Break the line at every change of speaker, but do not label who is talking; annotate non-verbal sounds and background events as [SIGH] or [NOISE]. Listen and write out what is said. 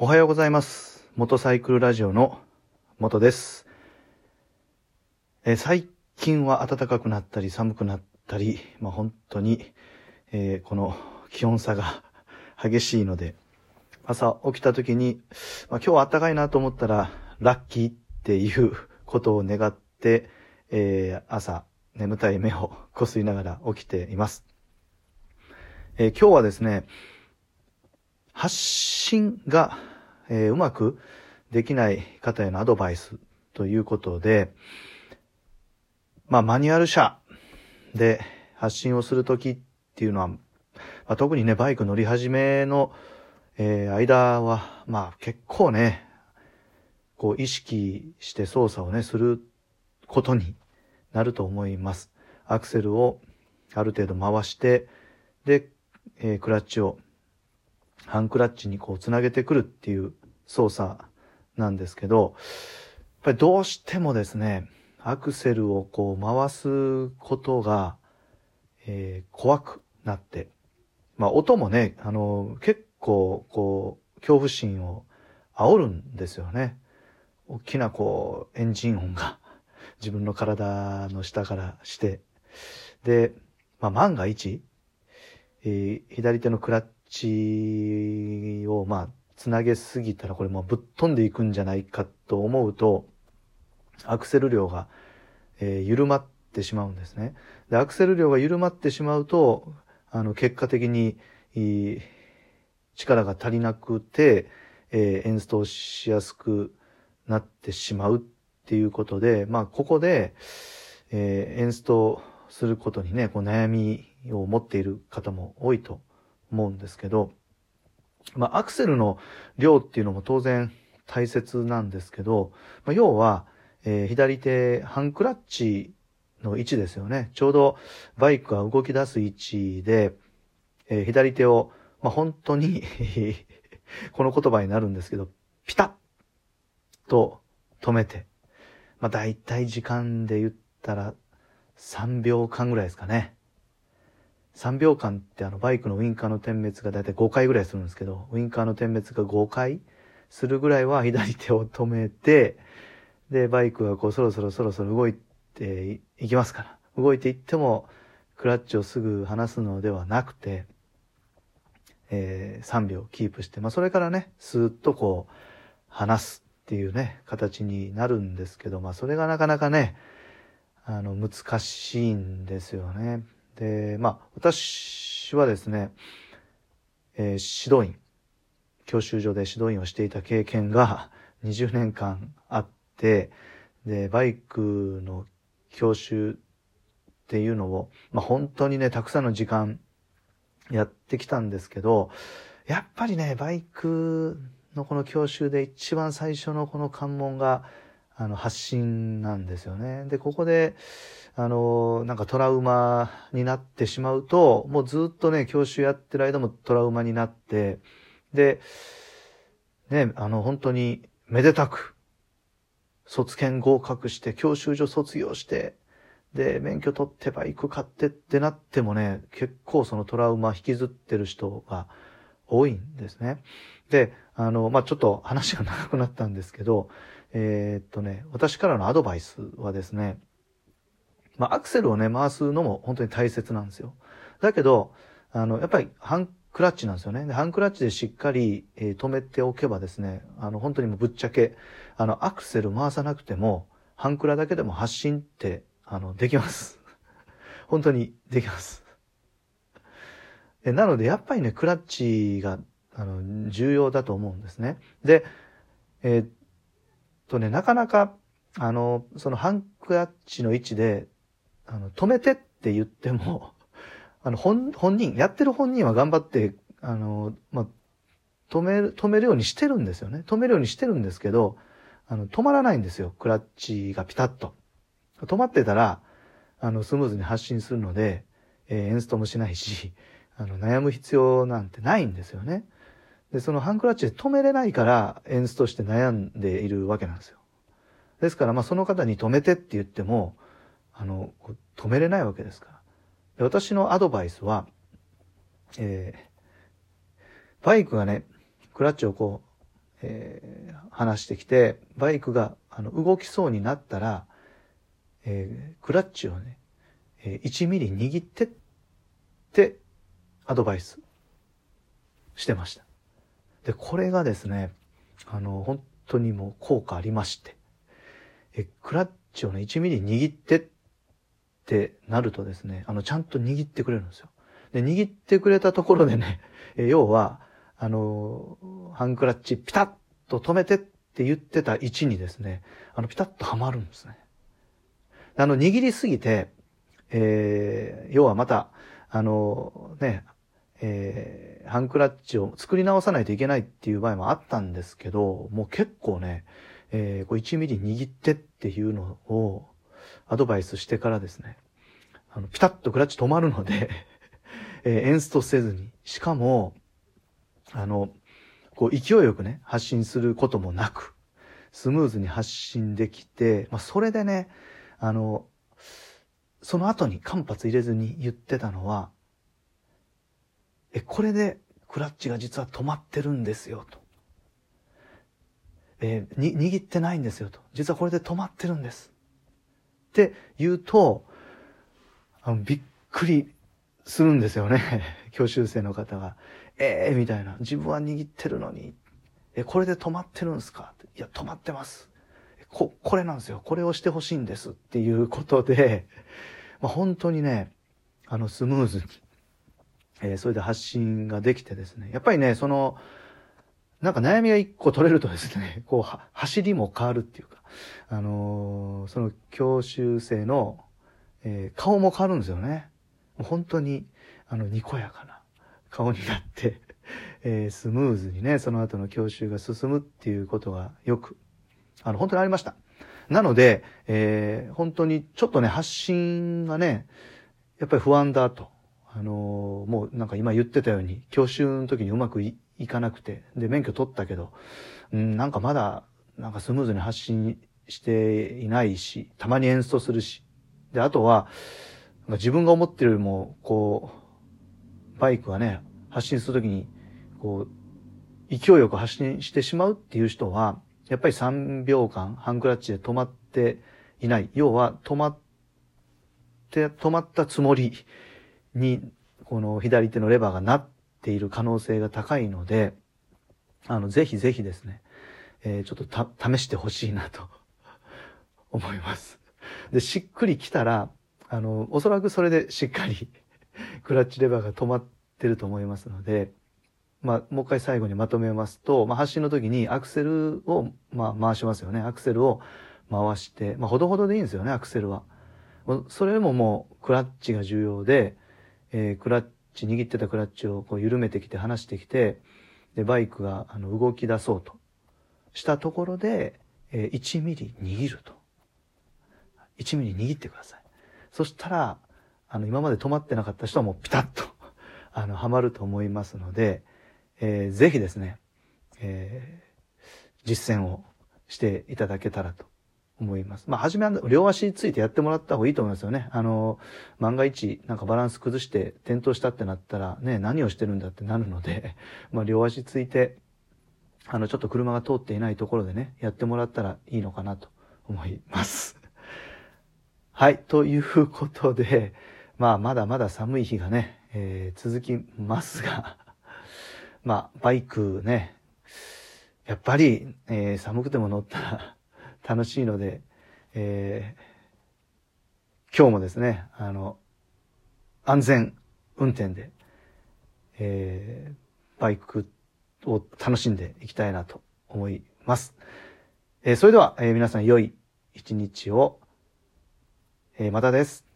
おはようございます。元サイクルラジオの元です。え最近は暖かくなったり寒くなったり、まあ、本当に、えーこの気温差が [LAUGHS] 激しいので、朝起きた時に、まあ、今日は暖かいなと思ったら、ラッキーっていう [LAUGHS] ことを願って、えー朝、眠たい目をこすりながら起きています。えー今日はですね、発信が、えーうまくできない方へのアドバイスということで、まあ、マニュアル車で発信をするときっていうのは、まあ、特にね、バイク乗り始めの、えー間は、まあ、結構ね、こう、意識して操作をね、することになると思います。アクセルをある程度回して、で、えークラッチをハンクラッチにこうつなげてくるっていう操作なんですけど、やっぱりどうしてもですね、アクセルをこう回すことが、えー怖くなって、まあ音もね、あの、結構こう、恐怖心を煽るんですよね。大きなこう、エンジン音が自分の体の下からして、で、まあ万が一、えー左手のクラッチを、まあ、つなげすぎたら、これもぶっ飛んでいくんじゃないかと思うと、アクセル量が、えー緩まってしまうんですね。で、アクセル量が緩まってしまうと、あの、結果的に、力が足りなくて、えーエンストしやすくなってしまうっていうことで、まあ、ここで、えーエンストすることにね、こう悩みを持っている方も多いと思うんですけど、まあ、アクセルの量っていうのも当然大切なんですけど、まあ、要は、えー左手、ハンクラッチの位置ですよね。ちょうどバイクが動き出す位置で、えー左手を、まあ、本当に [LAUGHS] この言葉になるんですけど、ピタッと止めて、まあ、大体時間で言ったら3秒間ぐらいですかね。3秒間ってあのバイクのウインカーの点滅が大体5回ぐらいするんですけど、ウインカーの点滅が5回するぐらいは左手を止めて、で、バイクがこうそろそろそろそろ動いていきますから、動いていってもクラッチをすぐ離すのではなくて、えー3秒キープして、まあそれからね、スーッとこう離すっていうね、形になるんですけど、まあそれがなかなかね、あの、難しいんですよね。で、まあ、私はですね、えー指導員、教習所で指導員をしていた経験が20年間あって、で、バイクの教習っていうのを、まあ、本当にね、たくさんの時間やってきたんですけど、やっぱりね、バイクのこの教習で一番最初のこの関門が、あの、発信なんですよね。で、ここで、あの、なんかトラウマになってしまうと、もうずっとね、教習やってる間もトラウマになって、で、ね、あの、本当にめでたく、卒検合格して、教習所卒業して、で、免許取ってバイク買ってってなってもね、結構そのトラウマ引きずってる人が多いんですね。で、あの、まあ、ちょっと話が長くなったんですけど、えーっとね、私からのアドバイスはですね、まあ、アクセルをね、回すのも本当に大切なんですよ。だけど、あの、やっぱりハンクラッチなんですよね。でハンクラッチでしっかり、えー止めておけばですね、あの、本当にもうぶっちゃけ、あの、アクセル回さなくても、ハンクラだけでも発進って、あの、できます。[LAUGHS] 本当にできます。えなので、やっぱりね、クラッチが、あの、重要だと思うんですね。で、えーとね、なかなか、あの、そのハンクラッチの位置で、あの、止めてって言っても、[LAUGHS] あの、本、本人、やってる本人は頑張って、あの、まあ、止める、止めるようにしてるんですよね。止めるようにしてるんですけど、あの、止まらないんですよ。クラッチがピタッと。止まってたら、あの、スムーズに発進するので、えーエンストもしないし、あの、悩む必要なんてないんですよね。で、そのハンクラッチで止めれないから、エンストして悩んでいるわけなんですよ。ですから、まあ、その方に止めてって言っても、あの、止めれないわけですから。で私のアドバイスは、えーバイクがね、クラッチをこう、えー、話してきて、バイクがあの動きそうになったら、えー、クラッチをね、えー、1ミリ握ってってアドバイスしてました。で、これがですね、あの、本当にもう効果ありまして、え、クラッチをね、1ミリ握ってってなるとですね、あの、ちゃんと握ってくれるんですよ。で、握ってくれたところでね、え要は、あの、ハンクラッチピタッと止めてって言ってた位置にですね、あの、ピタッとはまるんですね。あの、握りすぎて、えー、要はまた、あの、ね、えー、ハンクラッチを作り直さないといけないっていう場合もあったんですけど、もう結構ね、えー、こう1ミリ握ってっていうのをアドバイスしてからですね、あの、ピタッとクラッチ止まるので [LAUGHS] えー、エンストせずに、しかも、あの、こう勢いよくね、発信することもなく、スムーズに発信できて、まあ、それでね、あの、その後に間髪入れずに言ってたのは、え、これでクラッチが実は止まってるんですよ、と。えー、に、握ってないんですよ、と。実はこれで止まってるんです。って言うと、あのびっくりするんですよね。[LAUGHS] 教習生の方が。ええー、みたいな。自分は握ってるのに。え、これで止まってるんですか？いや、止まってます。こ、これなんですよ。これをしてほしいんですっていうことで、まあ、本当にね、あの、スムーズに、えー、それで発信ができてですね。やっぱりね、その、なんか悩みが一個取れるとですね、[LAUGHS] こう、走りも変わるっていうか、あのー、その教習生の、えー、顔も変わるんですよね。本当に、あの、にこやかな顔になって [LAUGHS] えー、スムーズにね、その後の教習が進むっていうことがよく、あの、本当にありました。なので、えー、本当にちょっとね、発信がね、やっぱり不安だと。あの、もうなんか今言ってたように、教習の時にうまくいかなくて、で、免許取ったけど、うん、なんかまだ、なんかスムーズに発信していないし、たまに演奏するし。で、あとは、自分が思ってるよりも、こう、バイクがね、発信するときに、こう、勢いよく発信してしまうっていう人は、やっぱり3秒間、ハンクラッチで止まっていない。要は、止まって、止まったつもりに、この左手のレバーがなっている可能性が高いので、あの、ぜひぜひですね、えー、ちょっと、試してほしいなと [LAUGHS] 思います。で、しっくりきたら、あの、おそらくそれでしっかり [LAUGHS] クラッチレバーが止まってると思いますので、まあ、もう一回最後にまとめますと、まあ、発進の時にアクセルを、まあ、回しますよね。アクセルを回して、まあ、ほどほどでいいんですよね、アクセルは。それももう、クラッチが重要で、えー、クラッチ、握ってたクラッチをこう緩めてきて、離してきて、で、バイクがあの動き出そうとしたところで、えー、1ミリ握ると。1ミリ握ってください。そしたら、あの、今まで止まってなかった人はもうピタッと [LAUGHS] あの、はまると思いますので、えー、ぜひですね、えー、実践をしていただけたらと思います。まあ、はじめは両足ついてやってもらった方がいいと思いますよね。あの、万が一、なんかバランス崩して転倒したってなったら、ね、何をしてるんだってなるので、[LAUGHS] まあ、両足ついて、あの、ちょっと車が通っていないところでね、やってもらったらいいのかなと思います。[LAUGHS] はい。ということで、まあ、まだまだ寒い日がね、えー、続きますが、[LAUGHS] まあ、バイクね、やっぱり、えー、寒くても乗ったら楽しいので、えー、今日もですね、あの、安全運転で、えー、バイクを楽しんでいきたいなと思います。えー、それでは、えー、皆さん良い一日をえー、またです。